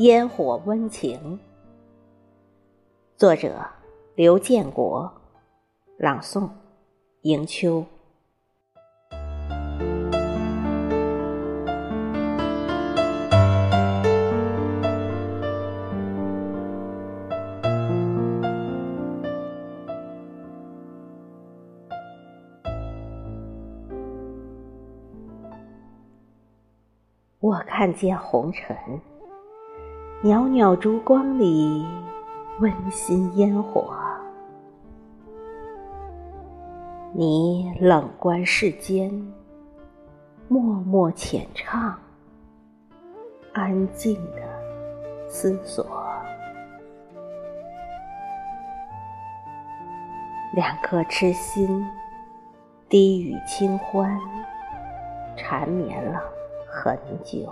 烟火温情。作者：刘建国，朗诵：迎秋。我看见红尘，袅袅烛光里，温馨烟火。你冷观世间，默默浅唱，安静的思索。两颗痴心，低语清欢，缠绵了。很久，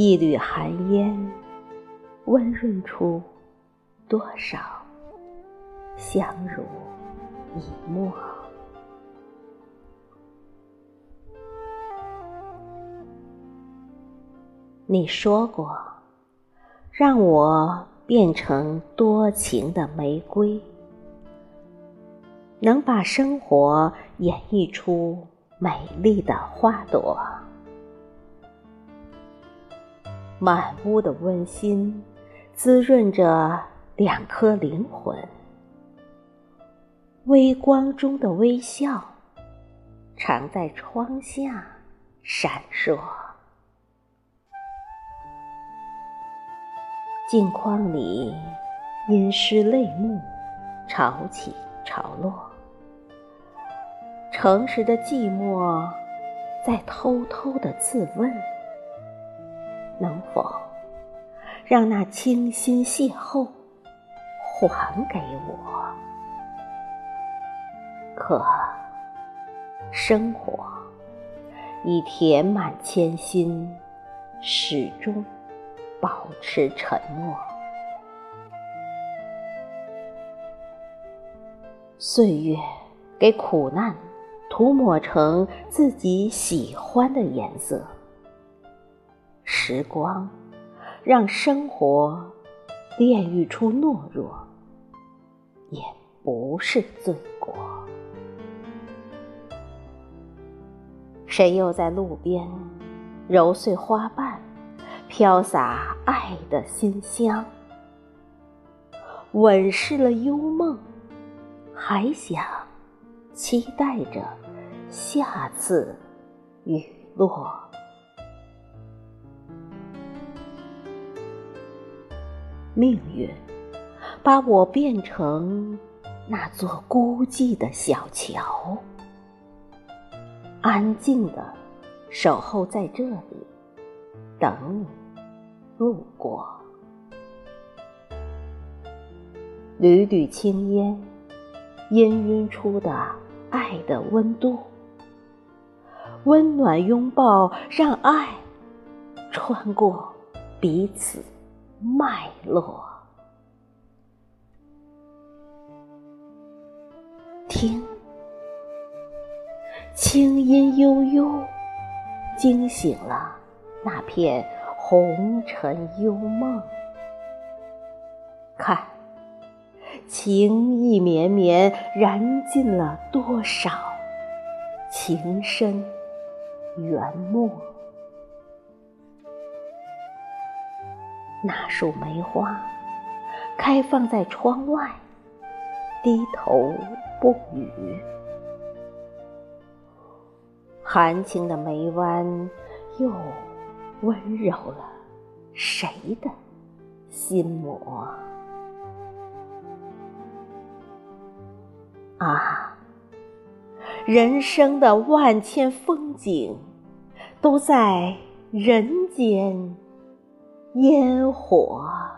一缕寒烟，温润出多少相濡以沫。你说过，让我变成多情的玫瑰，能把生活演绎出。美丽的花朵，满屋的温馨，滋润着两颗灵魂。微光中的微笑，常在窗下闪烁。镜框里，阴湿泪目，潮起潮落。诚实的寂寞，在偷偷的自问：能否让那清新邂逅还给我？可生活已填满千心，始终保持沉默。岁月给苦难。涂抹成自己喜欢的颜色，时光让生活炼狱出懦弱，也不是罪过。谁又在路边揉碎花瓣，飘洒爱的馨香？吻湿了幽梦，还想。期待着下次雨落。命运把我变成那座孤寂的小桥，安静的守候在这里，等你路过。缕缕青烟，氤氲出的。爱的温度，温暖拥抱，让爱穿过彼此脉络。听，清音悠悠，惊醒了那片红尘幽梦。看。情意绵绵，燃尽了多少情深缘没？那束梅花开放在窗外，低头不语。含情的眉弯，又温柔了谁的心魔？啊，人生的万千风景，都在人间烟火。